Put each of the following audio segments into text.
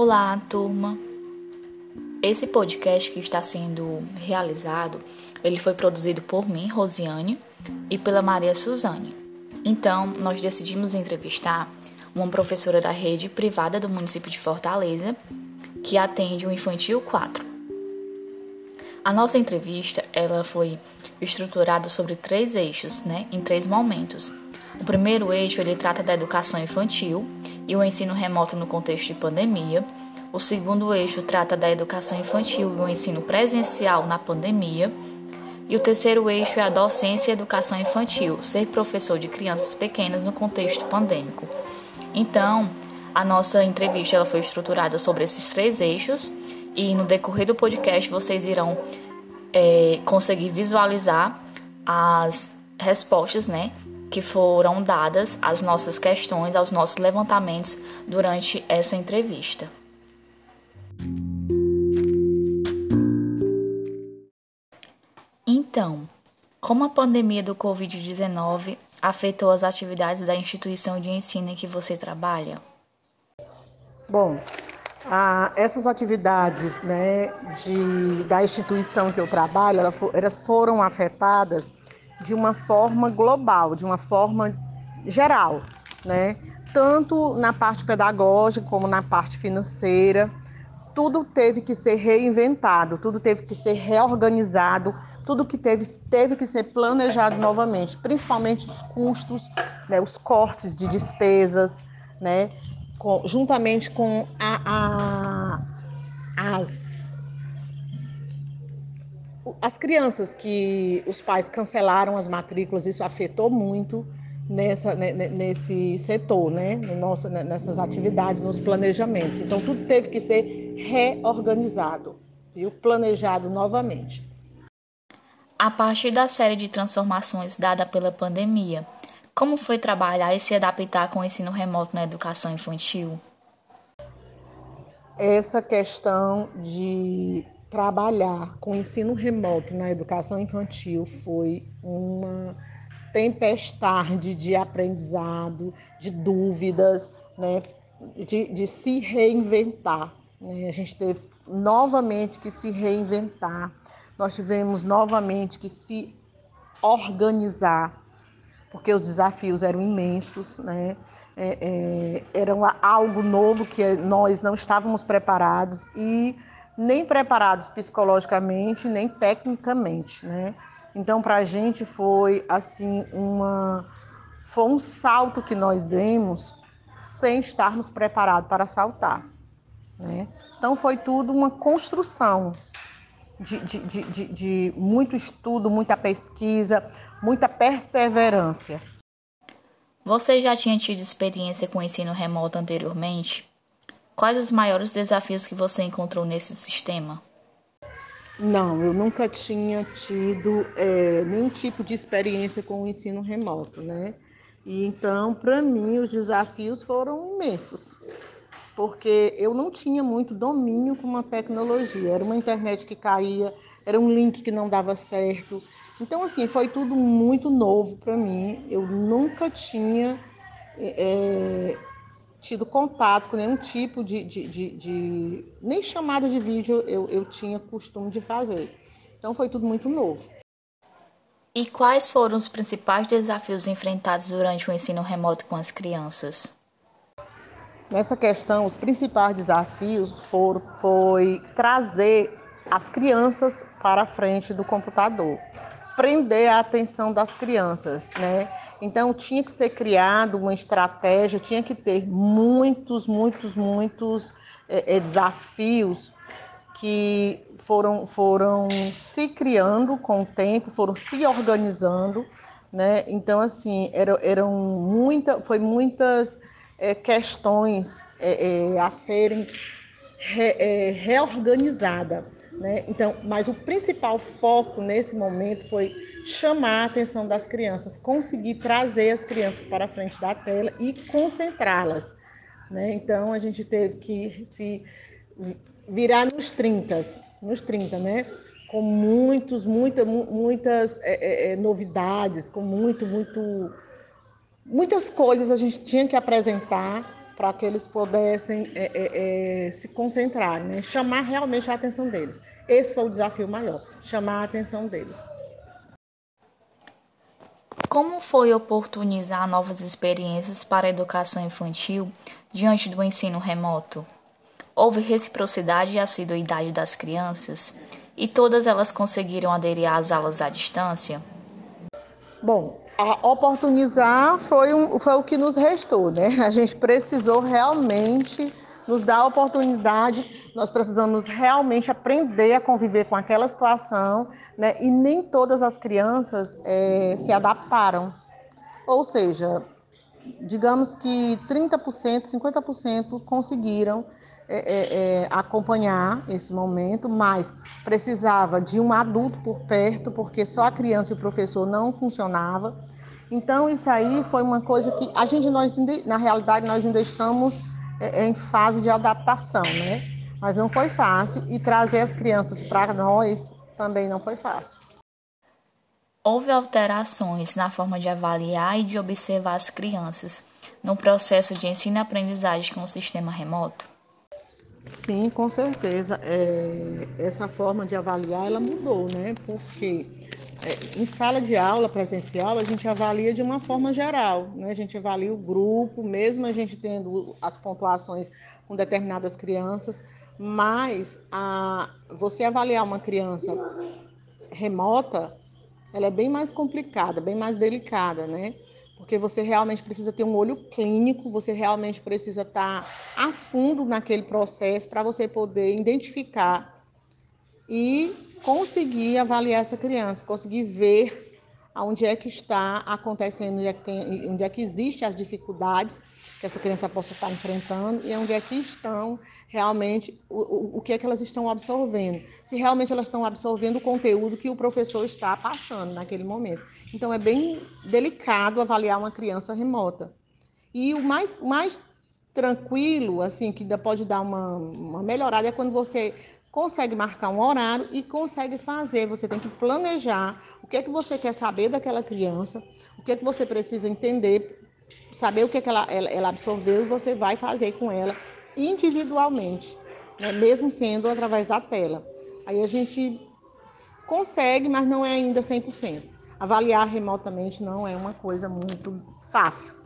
Olá, turma. Esse podcast que está sendo realizado, ele foi produzido por mim, Rosiane, e pela Maria Suzane. Então, nós decidimos entrevistar uma professora da rede privada do município de Fortaleza, que atende o Infantil 4. A nossa entrevista, ela foi estruturada sobre três eixos, né, em três momentos. O primeiro eixo, ele trata da educação infantil, e o ensino remoto no contexto de pandemia. O segundo eixo trata da educação infantil e o ensino presencial na pandemia. E o terceiro eixo é a docência e educação infantil, ser professor de crianças pequenas no contexto pandêmico. Então, a nossa entrevista ela foi estruturada sobre esses três eixos e no decorrer do podcast vocês irão é, conseguir visualizar as respostas, né, que foram dadas às nossas questões, aos nossos levantamentos durante essa entrevista. Então, como a pandemia do Covid-19 afetou as atividades da instituição de ensino em que você trabalha? Bom, essas atividades né, de, da instituição que eu trabalho, elas foram afetadas de uma forma global, de uma forma geral, né? Tanto na parte pedagógica como na parte financeira, tudo teve que ser reinventado, tudo teve que ser reorganizado, tudo que teve, teve que ser planejado novamente, principalmente os custos, né, os cortes de despesas, né, com, juntamente com a, a, as as crianças que os pais cancelaram as matrículas, isso afetou muito nessa, nesse setor, né? No nosso, nessas atividades, nos planejamentos. Então, tudo teve que ser reorganizado, viu? planejado novamente. A partir da série de transformações dada pela pandemia, como foi trabalhar e se adaptar com o ensino remoto na educação infantil? Essa questão de trabalhar com ensino remoto na educação infantil foi uma tempestade de aprendizado, de dúvidas, né, de, de se reinventar. Né? A gente teve novamente que se reinventar, nós tivemos novamente que se organizar, porque os desafios eram imensos, né? É, é, era algo novo que nós não estávamos preparados e nem preparados psicologicamente, nem tecnicamente, né? Então, para a gente foi assim uma foi um salto que nós demos sem estarmos preparados para saltar, né? Então, foi tudo uma construção de, de, de, de, de muito estudo, muita pesquisa, muita perseverança. Você já tinha tido experiência com ensino remoto anteriormente? Quais os maiores desafios que você encontrou nesse sistema? Não, eu nunca tinha tido é, nenhum tipo de experiência com o ensino remoto, né? E então, para mim, os desafios foram imensos, porque eu não tinha muito domínio com uma tecnologia. Era uma internet que caía, era um link que não dava certo. Então, assim, foi tudo muito novo para mim. Eu nunca tinha é, tido contato com nenhum tipo de, de, de, de nem chamada de vídeo eu, eu tinha costume de fazer. Então foi tudo muito novo. E quais foram os principais desafios enfrentados durante o ensino remoto com as crianças? Nessa questão, os principais desafios foram foi trazer as crianças para a frente do computador prender a atenção das crianças, né? Então tinha que ser criado uma estratégia, tinha que ter muitos, muitos, muitos é, é, desafios que foram, foram se criando com o tempo, foram se organizando, né? Então assim eram, eram muita, foi muitas é, questões é, é, a serem re, é, reorganizadas né? Então, mas o principal foco nesse momento foi chamar a atenção das crianças, conseguir trazer as crianças para a frente da tela e concentrá-las. Né? Então, a gente teve que se virar nos 30, nos 30, né? com muitos, muita, muitas é, é, é, novidades, com muito, muito, muitas coisas a gente tinha que apresentar para que eles pudessem é, é, é, se concentrar, né? chamar realmente a atenção deles. Esse foi o desafio maior, chamar a atenção deles. Como foi oportunizar novas experiências para a educação infantil diante do ensino remoto? Houve reciprocidade e assiduidade das crianças e todas elas conseguiram aderir às aulas à distância? Bom, a oportunizar foi, um, foi o que nos restou, né? A gente precisou realmente nos dar a oportunidade, nós precisamos realmente aprender a conviver com aquela situação, né? E nem todas as crianças é, se adaptaram. Ou seja, digamos que 30%, 50% conseguiram é, é, é, acompanhar esse momento, mas precisava de um adulto por perto, porque só a criança e o professor não funcionava. Então isso aí foi uma coisa que a gente nós na realidade nós ainda estamos é, em fase de adaptação, né? Mas não foi fácil e trazer as crianças para nós também não foi fácil. Houve alterações na forma de avaliar e de observar as crianças no processo de ensino-aprendizagem com o sistema remoto? Sim, com certeza. É, essa forma de avaliar ela mudou, né? Porque é, em sala de aula presencial, a gente avalia de uma forma geral, né? a gente avalia o grupo, mesmo a gente tendo as pontuações com determinadas crianças, mas a, você avaliar uma criança remota, ela é bem mais complicada, bem mais delicada, né? Porque você realmente precisa ter um olho clínico, você realmente precisa estar a fundo naquele processo para você poder identificar e conseguir avaliar essa criança, conseguir ver onde é que está acontecendo, onde é que, tem, onde é que existem as dificuldades que essa criança possa estar enfrentando e onde é que estão realmente, o, o, o que é que elas estão absorvendo. Se realmente elas estão absorvendo o conteúdo que o professor está passando naquele momento. Então, é bem delicado avaliar uma criança remota. E o mais, mais tranquilo, assim, que ainda pode dar uma, uma melhorada, é quando você consegue marcar um horário e consegue fazer. Você tem que planejar o que é que você quer saber daquela criança, o que é que você precisa entender, saber o que é que ela, ela, ela absorveu e você vai fazer com ela individualmente, né? mesmo sendo através da tela. Aí a gente consegue, mas não é ainda 100%. Avaliar remotamente não é uma coisa muito fácil.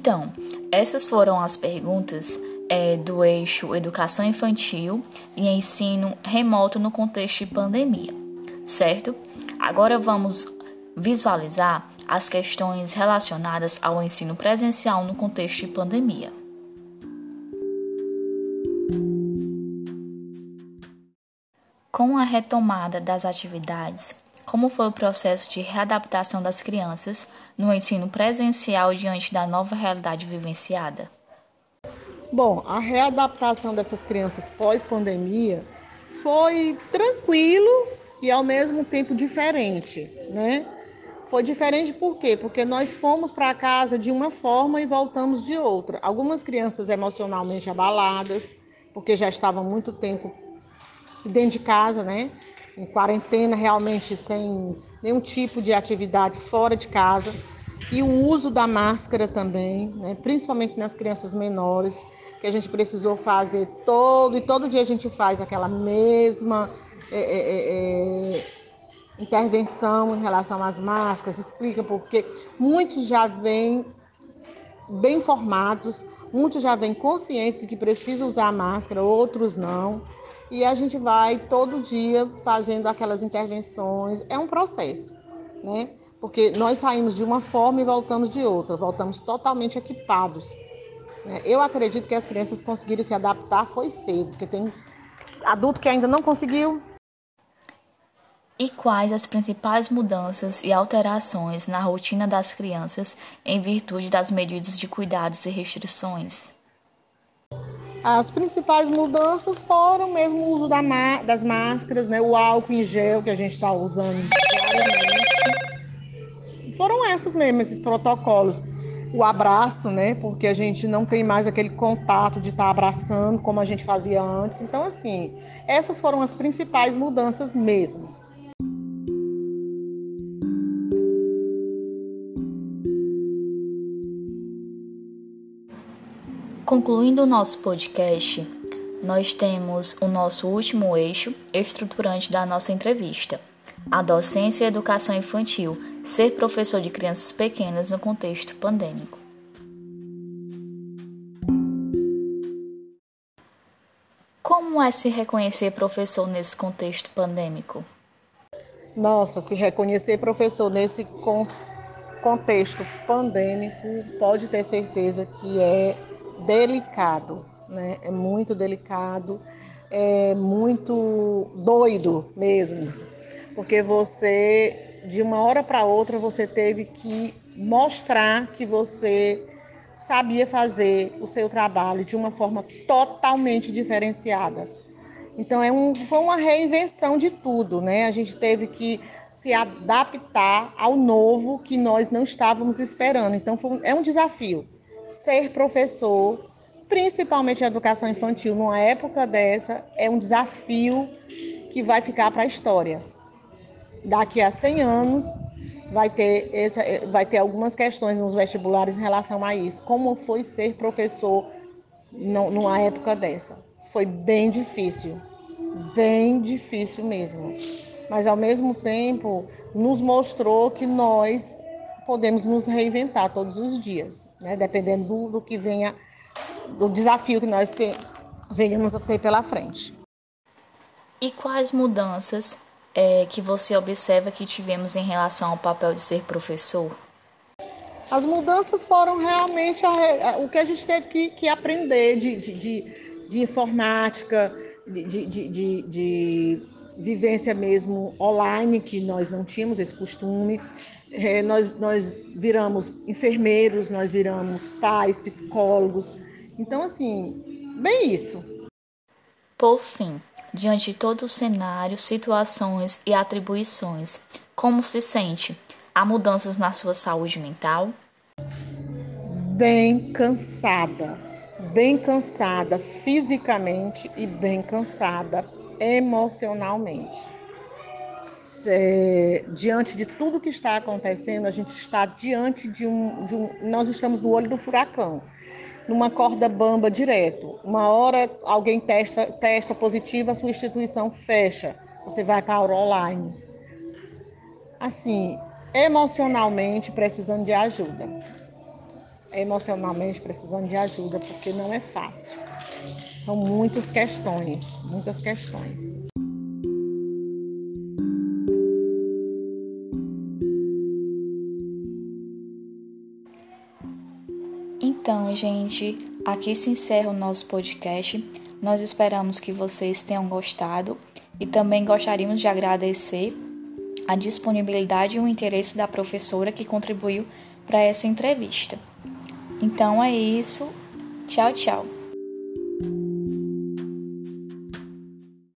Então, essas foram as perguntas é, do eixo Educação Infantil e Ensino Remoto no contexto de pandemia, certo? Agora vamos visualizar as questões relacionadas ao ensino presencial no contexto de pandemia. Com a retomada das atividades como foi o processo de readaptação das crianças no ensino presencial diante da nova realidade vivenciada? Bom, a readaptação dessas crianças pós-pandemia foi tranquilo e ao mesmo tempo diferente, né? Foi diferente por quê? Porque nós fomos para casa de uma forma e voltamos de outra. Algumas crianças emocionalmente abaladas, porque já estavam muito tempo dentro de casa, né? Em quarentena, realmente sem nenhum tipo de atividade fora de casa. E o uso da máscara também, né, principalmente nas crianças menores, que a gente precisou fazer todo, e todo dia a gente faz aquela mesma é, é, é, é intervenção em relação às máscaras, explica porque muitos já vêm bem informados, muitos já vêm conscientes de que precisam usar máscara, outros não e a gente vai todo dia fazendo aquelas intervenções. É um processo, né? Porque nós saímos de uma forma e voltamos de outra, voltamos totalmente equipados. Né? Eu acredito que as crianças conseguiram se adaptar foi cedo, porque tem adulto que ainda não conseguiu. E quais as principais mudanças e alterações na rotina das crianças em virtude das medidas de cuidados e restrições? As principais mudanças foram mesmo o uso da das máscaras, né, o álcool em gel que a gente está usando diariamente. Foram essas mesmo, esses protocolos. O abraço, né, porque a gente não tem mais aquele contato de estar tá abraçando como a gente fazia antes. Então, assim, essas foram as principais mudanças mesmo. Concluindo o nosso podcast, nós temos o nosso último eixo estruturante da nossa entrevista: a docência e a educação infantil, ser professor de crianças pequenas no contexto pandêmico. Como é se reconhecer professor nesse contexto pandêmico? Nossa, se reconhecer professor nesse contexto pandêmico, pode ter certeza que é delicado, né? É muito delicado, é muito doido mesmo, porque você de uma hora para outra você teve que mostrar que você sabia fazer o seu trabalho de uma forma totalmente diferenciada. Então é um, foi uma reinvenção de tudo, né? A gente teve que se adaptar ao novo que nós não estávamos esperando. Então é um desafio ser professor, principalmente de educação infantil, numa época dessa, é um desafio que vai ficar para a história. Daqui a 100 anos, vai ter, essa, vai ter algumas questões nos vestibulares em relação a isso. Como foi ser professor numa época dessa? Foi bem difícil, bem difícil mesmo. Mas, ao mesmo tempo, nos mostrou que nós podemos nos reinventar todos os dias, né? dependendo do, do que venha, do desafio que nós te, venhamos a ter pela frente. E quais mudanças é, que você observa que tivemos em relação ao papel de ser professor? As mudanças foram realmente a, a, o que a gente teve que, que aprender de, de, de, de informática, de, de, de, vivência mesmo online, que nós não tínhamos esse costume. É, nós, nós viramos enfermeiros, nós viramos pais, psicólogos. Então, assim, bem isso. Por fim, diante de todo o cenário, situações e atribuições, como se sente? Há mudanças na sua saúde mental? Bem cansada, bem cansada fisicamente e bem cansada emocionalmente diante de tudo que está acontecendo, a gente está diante de um, de um. Nós estamos no olho do furacão, numa corda bamba direto. Uma hora alguém testa, testa positivo, a sua instituição fecha, você vai para a online. Assim, emocionalmente precisando de ajuda. Emocionalmente precisando de ajuda, porque não é fácil. São muitas questões, muitas questões. Então, gente, aqui se encerra o nosso podcast. Nós esperamos que vocês tenham gostado e também gostaríamos de agradecer a disponibilidade e o interesse da professora que contribuiu para essa entrevista. Então é isso. Tchau, tchau.